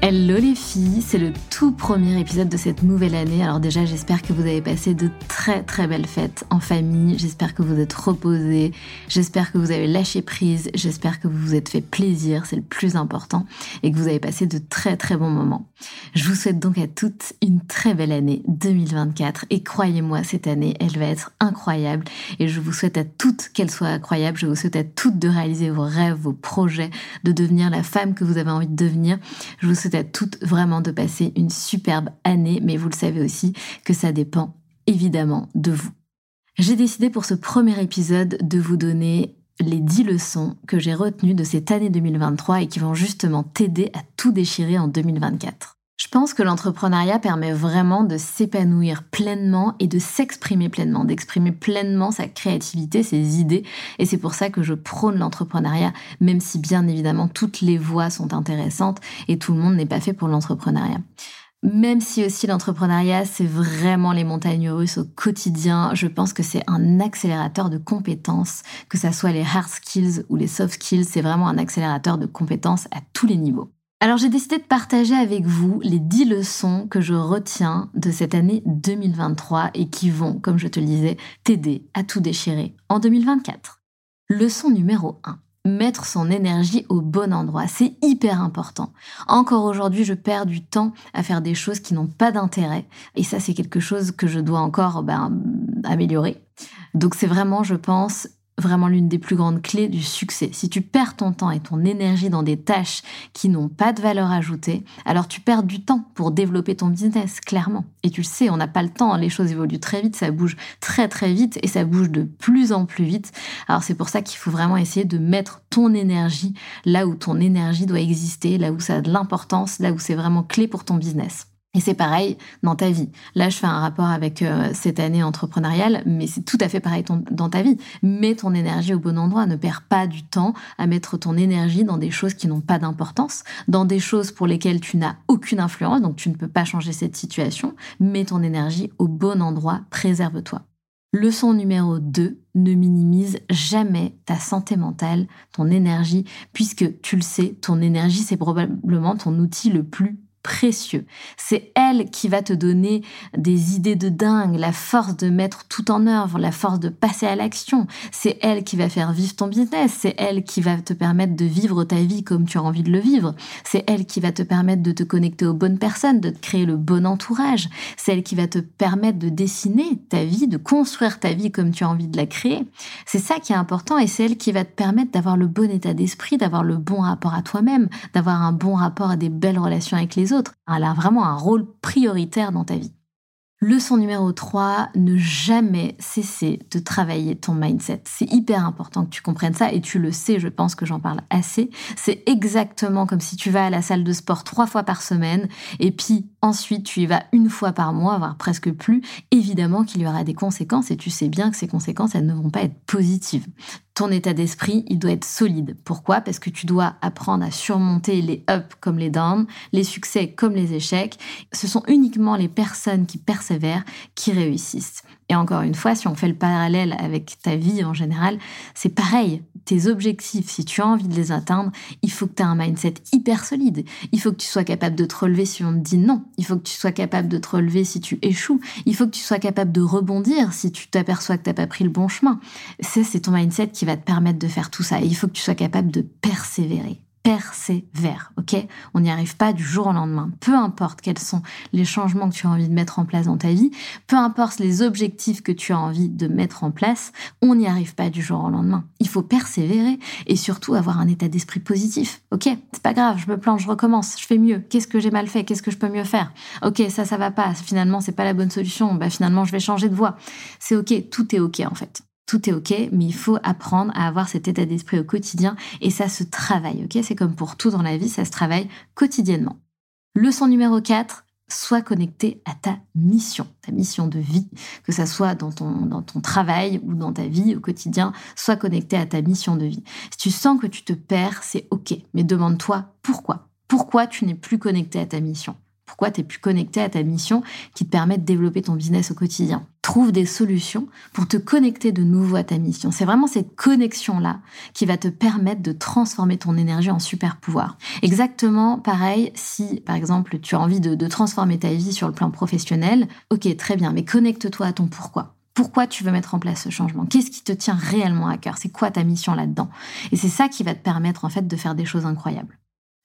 Hello les filles, c'est le tout premier épisode de cette nouvelle année. Alors déjà, j'espère que vous avez passé de très très belles fêtes en famille. J'espère que vous êtes reposés. J'espère que vous avez lâché prise. J'espère que vous vous êtes fait plaisir, c'est le plus important, et que vous avez passé de très très bons moments. Je vous souhaite donc à toutes une très belle année 2024. Et croyez-moi, cette année, elle va être incroyable. Et je vous souhaite à toutes qu'elle soit incroyable. Je vous souhaite à toutes de réaliser vos rêves, vos projets, de devenir la femme que vous avez envie de devenir. À toutes vraiment de passer une superbe année, mais vous le savez aussi que ça dépend évidemment de vous. J'ai décidé pour ce premier épisode de vous donner les 10 leçons que j'ai retenues de cette année 2023 et qui vont justement t'aider à tout déchirer en 2024. Je pense que l'entrepreneuriat permet vraiment de s'épanouir pleinement et de s'exprimer pleinement, d'exprimer pleinement sa créativité, ses idées. Et c'est pour ça que je prône l'entrepreneuriat, même si bien évidemment toutes les voies sont intéressantes et tout le monde n'est pas fait pour l'entrepreneuriat. Même si aussi l'entrepreneuriat, c'est vraiment les montagnes russes au quotidien, je pense que c'est un accélérateur de compétences, que ça soit les hard skills ou les soft skills, c'est vraiment un accélérateur de compétences à tous les niveaux. Alors j'ai décidé de partager avec vous les 10 leçons que je retiens de cette année 2023 et qui vont, comme je te le disais, t'aider à tout déchirer en 2024. Leçon numéro 1. Mettre son énergie au bon endroit, c'est hyper important. Encore aujourd'hui, je perds du temps à faire des choses qui n'ont pas d'intérêt. Et ça, c'est quelque chose que je dois encore ben, améliorer. Donc c'est vraiment, je pense, vraiment l'une des plus grandes clés du succès. Si tu perds ton temps et ton énergie dans des tâches qui n'ont pas de valeur ajoutée, alors tu perds du temps pour développer ton business, clairement. Et tu le sais, on n'a pas le temps, les choses évoluent très vite, ça bouge très très vite et ça bouge de plus en plus vite. Alors c'est pour ça qu'il faut vraiment essayer de mettre ton énergie là où ton énergie doit exister, là où ça a de l'importance, là où c'est vraiment clé pour ton business. Et c'est pareil dans ta vie. Là, je fais un rapport avec euh, cette année entrepreneuriale, mais c'est tout à fait pareil dans ta vie. Mets ton énergie au bon endroit. Ne perds pas du temps à mettre ton énergie dans des choses qui n'ont pas d'importance, dans des choses pour lesquelles tu n'as aucune influence, donc tu ne peux pas changer cette situation. Mets ton énergie au bon endroit. Préserve-toi. Leçon numéro 2, ne minimise jamais ta santé mentale, ton énergie, puisque tu le sais, ton énergie, c'est probablement ton outil le plus précieux. C'est elle qui va te donner des idées de dingue, la force de mettre tout en œuvre, la force de passer à l'action. C'est elle qui va faire vivre ton business. C'est elle qui va te permettre de vivre ta vie comme tu as envie de le vivre. C'est elle qui va te permettre de te connecter aux bonnes personnes, de te créer le bon entourage. C'est elle qui va te permettre de dessiner ta vie, de construire ta vie comme tu as envie de la créer. C'est ça qui est important et c'est elle qui va te permettre d'avoir le bon état d'esprit, d'avoir le bon rapport à toi-même, d'avoir un bon rapport à des belles relations avec les autres. Elle a vraiment un rôle prioritaire dans ta vie. Leçon numéro 3, ne jamais cesser de travailler ton mindset. C'est hyper important que tu comprennes ça et tu le sais, je pense que j'en parle assez. C'est exactement comme si tu vas à la salle de sport trois fois par semaine et puis ensuite tu y vas une fois par mois, voire presque plus, évidemment qu'il y aura des conséquences et tu sais bien que ces conséquences, elles ne vont pas être positives. Ton état d'esprit, il doit être solide. Pourquoi? Parce que tu dois apprendre à surmonter les ups comme les downs, les succès comme les échecs. Ce sont uniquement les personnes qui persévèrent qui réussissent. Et encore une fois, si on fait le parallèle avec ta vie en général, c'est pareil. Tes objectifs, si tu as envie de les atteindre, il faut que tu aies un mindset hyper solide. Il faut que tu sois capable de te relever si on te dit non. Il faut que tu sois capable de te relever si tu échoues. Il faut que tu sois capable de rebondir si tu t'aperçois que tu n'as pas pris le bon chemin. C'est ton mindset qui va te permettre de faire tout ça. Et il faut que tu sois capable de persévérer persévère, ok? On n'y arrive pas du jour au lendemain. Peu importe quels sont les changements que tu as envie de mettre en place dans ta vie, peu importe les objectifs que tu as envie de mettre en place, on n'y arrive pas du jour au lendemain. Il faut persévérer et surtout avoir un état d'esprit positif, ok? C'est pas grave, je me plante, je recommence, je fais mieux. Qu'est-ce que j'ai mal fait? Qu'est-ce que je peux mieux faire? Ok, ça, ça va pas. Finalement, c'est pas la bonne solution. Bah finalement, je vais changer de voie. C'est ok, tout est ok en fait tout est ok, mais il faut apprendre à avoir cet état d'esprit au quotidien et ça se travaille, ok? C'est comme pour tout dans la vie, ça se travaille quotidiennement. Leçon numéro 4, sois connecté à ta mission, ta mission de vie, que ça soit dans ton, dans ton travail ou dans ta vie au quotidien, sois connecté à ta mission de vie. Si tu sens que tu te perds, c'est ok, mais demande-toi pourquoi. Pourquoi tu n'es plus connecté à ta mission? Pourquoi tu es plus connecté à ta mission qui te permet de développer ton business au quotidien. Trouve des solutions pour te connecter de nouveau à ta mission. C'est vraiment cette connexion-là qui va te permettre de transformer ton énergie en super pouvoir. Exactement pareil si, par exemple, tu as envie de, transformer ta vie sur le plan professionnel. Ok, très bien, mais connecte-toi à ton pourquoi pourquoi tu veux mettre en place ce changement? Qu'est-ce qui te tient réellement à cœur? C'est quoi ta mission là-dedans? Et c'est ça qui va te permettre en fait de faire des choses incroyables.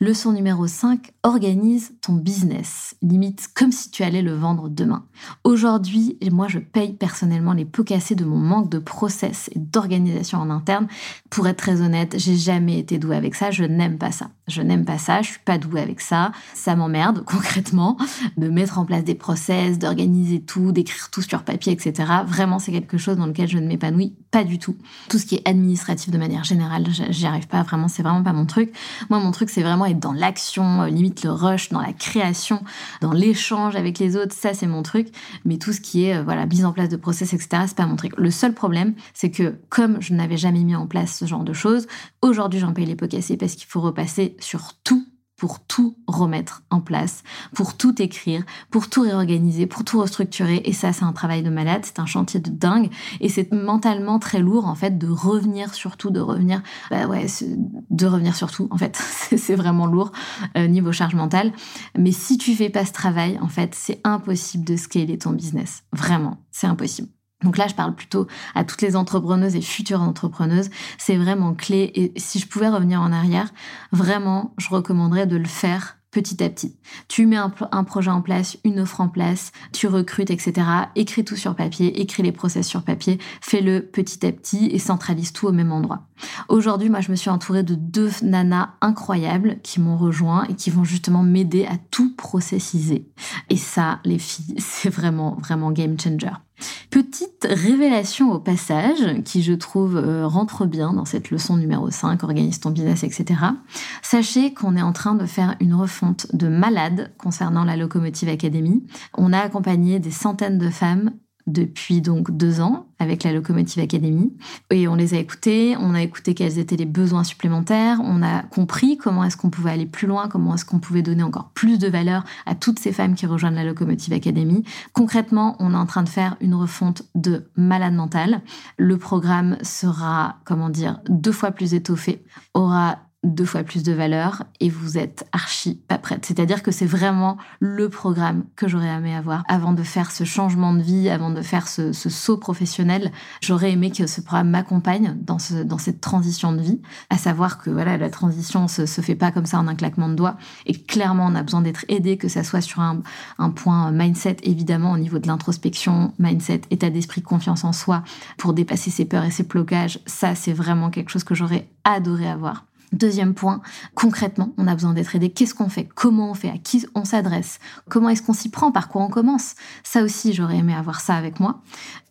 Leçon numéro 5, organise ton business, limite comme si tu allais le vendre demain. Aujourd'hui, moi je paye personnellement les pots cassés de mon manque de process et d'organisation en interne. Pour être très honnête, j'ai jamais été douée avec ça, je n'aime pas ça. Je n'aime pas ça, je suis pas douée avec ça. Ça m'emmerde concrètement de mettre en place des process, d'organiser tout, d'écrire tout sur papier, etc. Vraiment, c'est quelque chose dans lequel je ne m'épanouis pas du tout. Tout ce qui est administratif de manière générale, j'y arrive pas vraiment, c'est vraiment pas mon truc. Moi, mon truc, c'est vraiment être dans l'action, euh, limite le rush, dans la création, dans l'échange avec les autres, ça c'est mon truc. Mais tout ce qui est, euh, voilà, mise en place de process, etc., c'est pas mon truc. Le seul problème, c'est que comme je n'avais jamais mis en place ce genre de choses, aujourd'hui j'en paye les pots cassés parce qu'il faut repasser sur tout pour tout remettre en place, pour tout écrire, pour tout réorganiser, pour tout restructurer. Et ça, c'est un travail de malade, c'est un chantier de dingue. Et c'est mentalement très lourd, en fait, de revenir sur tout, de revenir, bah ouais, de revenir sur tout, en fait. c'est vraiment lourd, euh, niveau charge mentale. Mais si tu fais pas ce travail, en fait, c'est impossible de scaler ton business. Vraiment, c'est impossible. Donc là, je parle plutôt à toutes les entrepreneuses et futures entrepreneuses. C'est vraiment clé. Et si je pouvais revenir en arrière, vraiment, je recommanderais de le faire petit à petit. Tu mets un, projet en place, une offre en place, tu recrutes, etc. Écris tout sur papier, écris les process sur papier, fais-le petit à petit et centralise tout au même endroit. Aujourd'hui, moi, je me suis entourée de deux nanas incroyables qui m'ont rejoint et qui vont justement m'aider à tout processiser. Et ça, les filles, c'est vraiment, vraiment game changer. Petite révélation au passage, qui je trouve euh, rentre bien dans cette leçon numéro 5, organise ton business, etc. Sachez qu'on est en train de faire une refonte de malade concernant la Locomotive Academy. On a accompagné des centaines de femmes depuis donc deux ans avec la Locomotive Academy. Et on les a écoutés, on a écouté quels étaient les besoins supplémentaires, on a compris comment est-ce qu'on pouvait aller plus loin, comment est-ce qu'on pouvait donner encore plus de valeur à toutes ces femmes qui rejoignent la Locomotive Academy. Concrètement, on est en train de faire une refonte de malade mental. Le programme sera, comment dire, deux fois plus étoffé, aura deux fois plus de valeur et vous êtes archi pas prête. C'est-à-dire que c'est vraiment le programme que j'aurais aimé avoir avant de faire ce changement de vie, avant de faire ce, saut professionnel. J'aurais aimé que ce programme m'accompagne dans, ce, dans cette transition de vie, à savoir que voilà, la transition se, se fait pas comme ça en un claquement de doigts et clairement on a besoin d'être aidé, que ça soit sur un, un point mindset évidemment au niveau de l'introspection, mindset, état d'esprit, confiance en soi pour dépasser ses peurs et ses blocages. Ça c'est vraiment quelque chose que j'aurais adoré avoir. Deuxième point, concrètement, on a besoin d'être aidé. Qu'est-ce qu'on fait? Comment on fait? À qui on s'adresse? Comment est-ce qu'on s'y prend? Par quoi on commence? Ça aussi, j'aurais aimé avoir ça avec moi.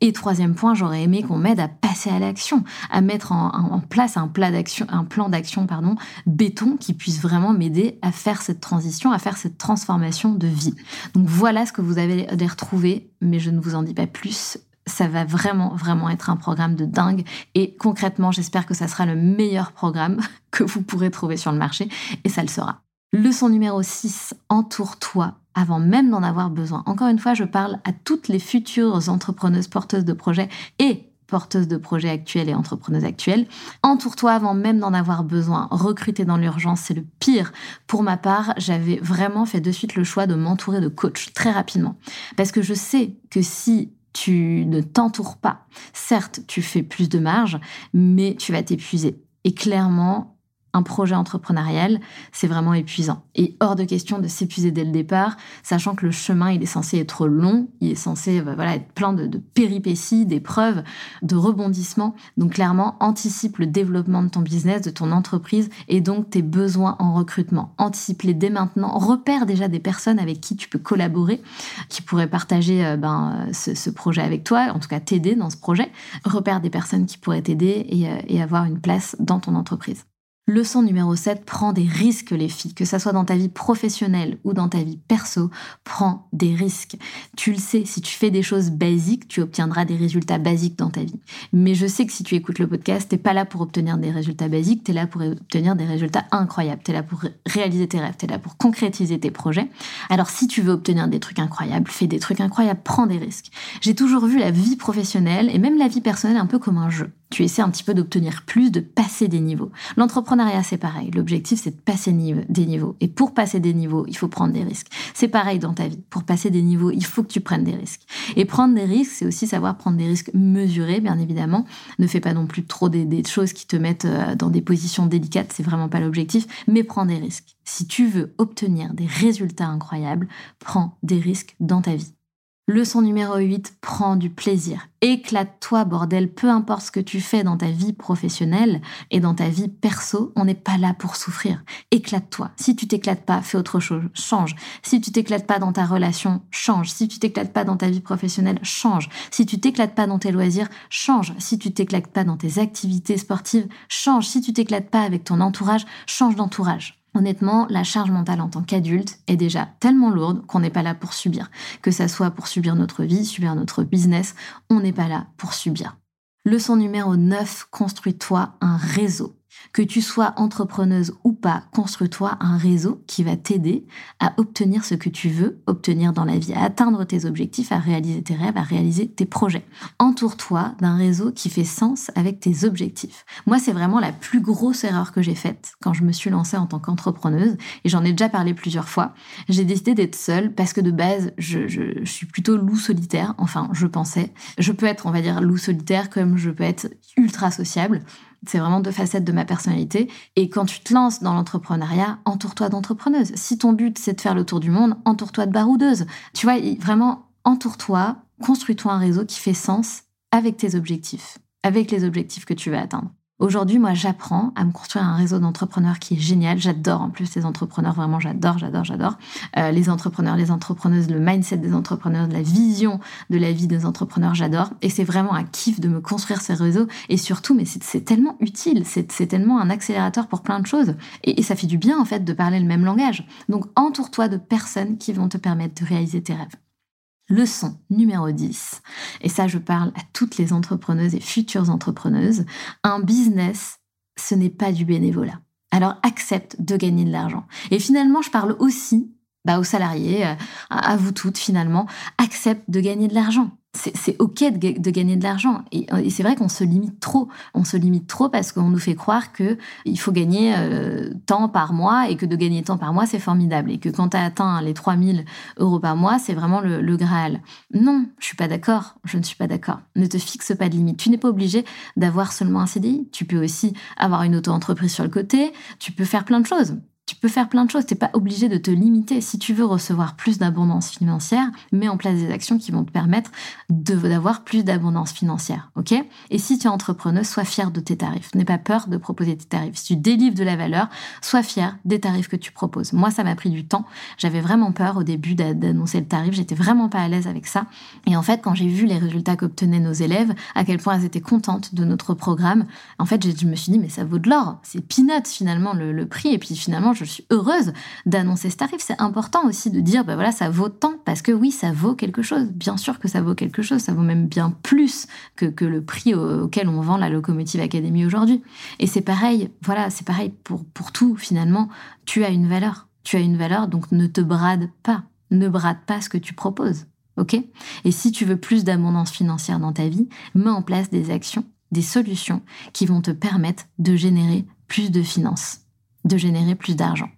Et troisième point, j'aurais aimé qu'on m'aide à passer à l'action, à mettre en, place un, plan d'action pardon, béton qui puisse vraiment m'aider à faire cette transition, à faire cette transformation de vie. Donc voilà ce que vous avez à retrouver, mais je ne vous en dis pas plus ça va vraiment, vraiment être un programme de dingue. Et concrètement, j'espère que ça sera le meilleur programme que vous pourrez trouver sur le marché. Et ça le sera. Leçon numéro 6, entoure-toi avant même d'en avoir besoin. Encore une fois, je parle à toutes les futures entrepreneuses porteuses de projets et porteuses de projets actuels et entrepreneuses actuelles. Entoure-toi avant même d'en avoir besoin. Recruter dans l'urgence, c'est le pire. Pour ma part, j'avais vraiment fait de suite le choix de m'entourer de coachs très rapidement. Parce que je sais que si tu ne t'entoures pas. Certes, tu fais plus de marge, mais tu vas t'épuiser. Et clairement, un projet entrepreneurial, c'est vraiment épuisant. Et hors de question de s'épuiser dès le départ, sachant que le chemin, il est censé être long, il est censé euh, voilà, être plein de, de péripéties, d'épreuves, de rebondissements. Donc clairement, anticipe le développement de ton business, de ton entreprise et donc tes besoins en recrutement. Anticipe-les dès maintenant. Repère déjà des personnes avec qui tu peux collaborer, qui pourraient partager euh, ben, ce, ce, projet avec toi, en tout cas t'aider dans ce projet. Repère des personnes qui pourraient t'aider euh, et avoir une place dans ton entreprise. Leçon numéro 7, prends des risques les filles, que ça soit dans ta vie professionnelle ou dans ta vie perso, prends des risques. Tu le sais, si tu fais des choses basiques, tu obtiendras des résultats basiques dans ta vie. Mais je sais que si tu écoutes le podcast, t'es pas là pour obtenir des résultats basiques, t'es là pour obtenir des résultats incroyables, t'es là pour réaliser tes rêves, t'es là pour concrétiser tes projets. Alors si tu veux obtenir des trucs incroyables, fais des trucs incroyables, prends des risques. J'ai toujours vu la vie professionnelle et même la vie personnelle un peu comme un jeu tu essaies un petit peu d'obtenir plus, de passer des niveaux. L'entrepreneuriat, c'est pareil. L'objectif, c'est de passer des niveaux. Et pour passer des niveaux, il faut prendre des risques. C'est pareil dans ta vie. Pour passer des niveaux, il faut que tu prennes des risques. Et prendre des risques, c'est aussi savoir prendre des risques mesurés, bien évidemment. Ne fais pas non plus trop des, choses qui te mettent euh, dans des positions délicates. C'est vraiment pas l'objectif. Mais prends des risques. Si tu veux obtenir des résultats incroyables, prends des risques dans ta vie. Leçon numéro 8, prends du plaisir. Éclate-toi, bordel, peu importe ce que tu fais dans ta vie professionnelle et dans ta vie perso, on n'est pas là pour souffrir. Éclate-toi. Si tu t'éclates pas, fais autre chose, change. Si tu t'éclates pas dans ta relation, change. Si tu t'éclates pas dans ta vie professionnelle, change. Si tu t'éclates pas dans tes loisirs, change. Si tu t'éclates pas dans tes activités sportives, change. Si tu t'éclates pas avec ton entourage, change d'entourage. Honnêtement, la charge mentale en tant qu'adulte est déjà tellement lourde qu'on n'est pas là pour subir. Que ça soit pour subir notre vie, subir notre business, on n'est pas là pour subir. Leçon numéro 9, construis-toi un réseau. Que tu sois entrepreneuse ou pas, construis-toi un réseau qui va t'aider à obtenir ce que tu veux obtenir dans la vie, à atteindre tes objectifs, à réaliser tes rêves, à réaliser tes projets. Entoure-toi d'un réseau qui fait sens avec tes objectifs. Moi, c'est vraiment la plus grosse erreur que j'ai faite quand je me suis lancée en tant qu'entrepreneuse, et j'en ai déjà parlé plusieurs fois. J'ai décidé d'être seule parce que de base, je, je suis plutôt loup solitaire, enfin, je pensais. Je peux être, on va dire, loup solitaire comme je peux être ultra sociable. C'est vraiment deux facettes de ma personnalité. Et quand tu te lances dans l'entrepreneuriat, entoure-toi d'entrepreneuses. Si ton but, c'est de faire le tour du monde, entoure-toi de baroudeuses. Tu vois, vraiment, entoure-toi, construis-toi un réseau qui fait sens avec tes objectifs, avec les objectifs que tu veux atteindre. Aujourd'hui, moi, j'apprends à me construire un réseau d'entrepreneurs qui est génial. J'adore en plus les entrepreneurs, vraiment, j'adore, j'adore, j'adore. Euh, les entrepreneurs, les entrepreneuses, le mindset des entrepreneurs, la vision de la vie des entrepreneurs, j'adore. Et c'est vraiment un kiff de me construire ces réseaux. Et surtout, mais c'est tellement utile, c'est tellement un accélérateur pour plein de choses. Et, et ça fait du bien, en fait, de parler le même langage. Donc, entoure-toi de personnes qui vont te permettre de réaliser tes rêves. Leçon numéro 10, et ça je parle à toutes les entrepreneuses et futures entrepreneuses, un business, ce n'est pas du bénévolat. Alors accepte de gagner de l'argent. Et finalement, je parle aussi bah, aux salariés, euh, à vous toutes finalement, accepte de gagner de l'argent c'est ok de, gagner de l'argent. Et, c'est vrai qu'on se limite trop. On se limite trop parce qu'on nous fait croire que il faut gagner euh, tant par mois et que de gagner tant par mois c'est formidable. Et que quand tu as atteint les 3000 euros par mois c'est vraiment le, le, graal. Non je suis pas d'accord. Je ne suis pas d'accord. Ne te fixe pas de limite. Tu n'es pas obligé d'avoir seulement un CDI tu peux aussi avoir une auto-entreprise sur le côté. Tu peux faire plein de choses peux faire plein de choses. T'es pas obligé de te limiter. Si tu veux recevoir plus d'abondance financière, mets en place des actions qui vont te permettre d'avoir plus d'abondance financière. Ok? Et si tu es entrepreneuse, sois fier de tes tarifs. N'aie pas peur de proposer tes tarifs. Si tu délivres de la valeur, sois fier des tarifs que tu proposes. Moi, ça m'a pris du temps. J'avais vraiment peur au début d'annoncer le tarif. J'étais vraiment pas à l'aise avec ça. Et en fait, quand j'ai vu les résultats qu'obtenaient nos élèves, à quel point elles étaient contentes de notre programme, en fait, je me suis dit, mais ça vaut de l'or. C'est peanuts finalement le, prix. Et puis finalement, je suis heureuse d'annoncer ce tarif. C'est important aussi de dire, ben voilà, ça vaut tant. Parce que oui, ça vaut quelque chose. Bien sûr que ça vaut quelque chose. Ça vaut même bien plus que, que le prix auquel on vend la Locomotive Academy aujourd'hui. Et c'est pareil, voilà, c'est pareil pour, pour tout finalement. Tu as une valeur. Tu as une valeur, donc ne te brade pas. Ne brade pas ce que tu proposes. OK? Et si tu veux plus d'abondance financière dans ta vie, mets en place des actions, des solutions qui vont te permettre de générer plus de finances, de générer plus d'argent.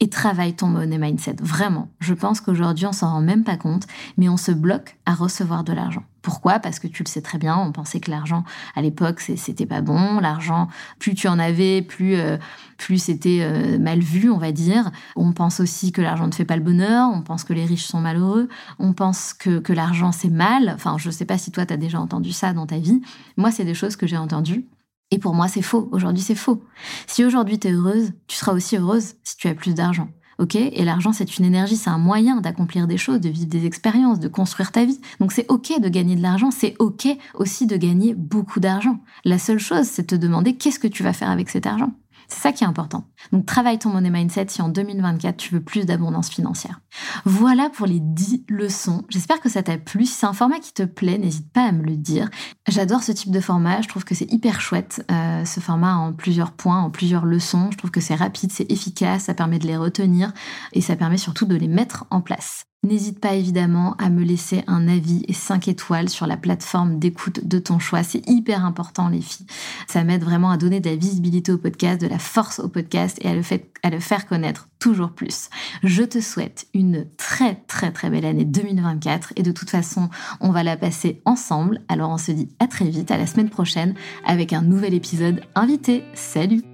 Et travaille ton money mindset. Vraiment. Je pense qu'aujourd'hui, on s'en rend même pas compte, mais on se bloque à recevoir de l'argent. Pourquoi? Parce que tu le sais très bien, on pensait que l'argent à l'époque c'était pas bon, l'argent plus tu en avais, plus euh, plus c'était euh, mal vu, on va dire. On pense aussi que l'argent ne fait pas le bonheur, on pense que les riches sont malheureux, on pense que, l'argent c'est mal. Enfin, je sais pas si toi tu as déjà entendu ça dans ta vie. Moi, c'est des choses que j'ai entendues. Et pour moi, c'est faux. Aujourd'hui, c'est faux. Si aujourd'hui tu es heureuse, tu seras aussi heureuse si tu as plus d'argent. Ok? Et l'argent, c'est une énergie, c'est un moyen d'accomplir des choses, de vivre des expériences, de construire ta vie. Donc c'est ok de gagner de l'argent, c'est ok aussi de gagner beaucoup d'argent. La seule chose, c'est de te demander qu'est-ce que tu vas faire avec cet argent. C'est ça qui est important. Donc travaille ton money mindset si en 2024 tu veux plus d'abondance financière. Voilà pour les 10 leçons. J'espère que ça t'a plu. Si c'est un format qui te plaît, n'hésite pas à me le dire. J'adore ce type de format. Je trouve que c'est hyper chouette euh, ce format en plusieurs points, en plusieurs leçons. Je trouve que c'est rapide, c'est efficace, ça permet de les retenir et ça permet surtout de les mettre en place. N'hésite pas évidemment à me laisser un avis et 5 étoiles sur la plateforme d'écoute de ton choix. C'est hyper important les filles. Ça m'aide vraiment à donner de la visibilité au podcast, de la force au podcast et à le, à le faire connaître toujours plus. Je te souhaite une très très très belle année 2024 et de toute façon on va la passer ensemble. Alors on se dit à très vite, à la semaine prochaine avec un nouvel épisode invité. Salut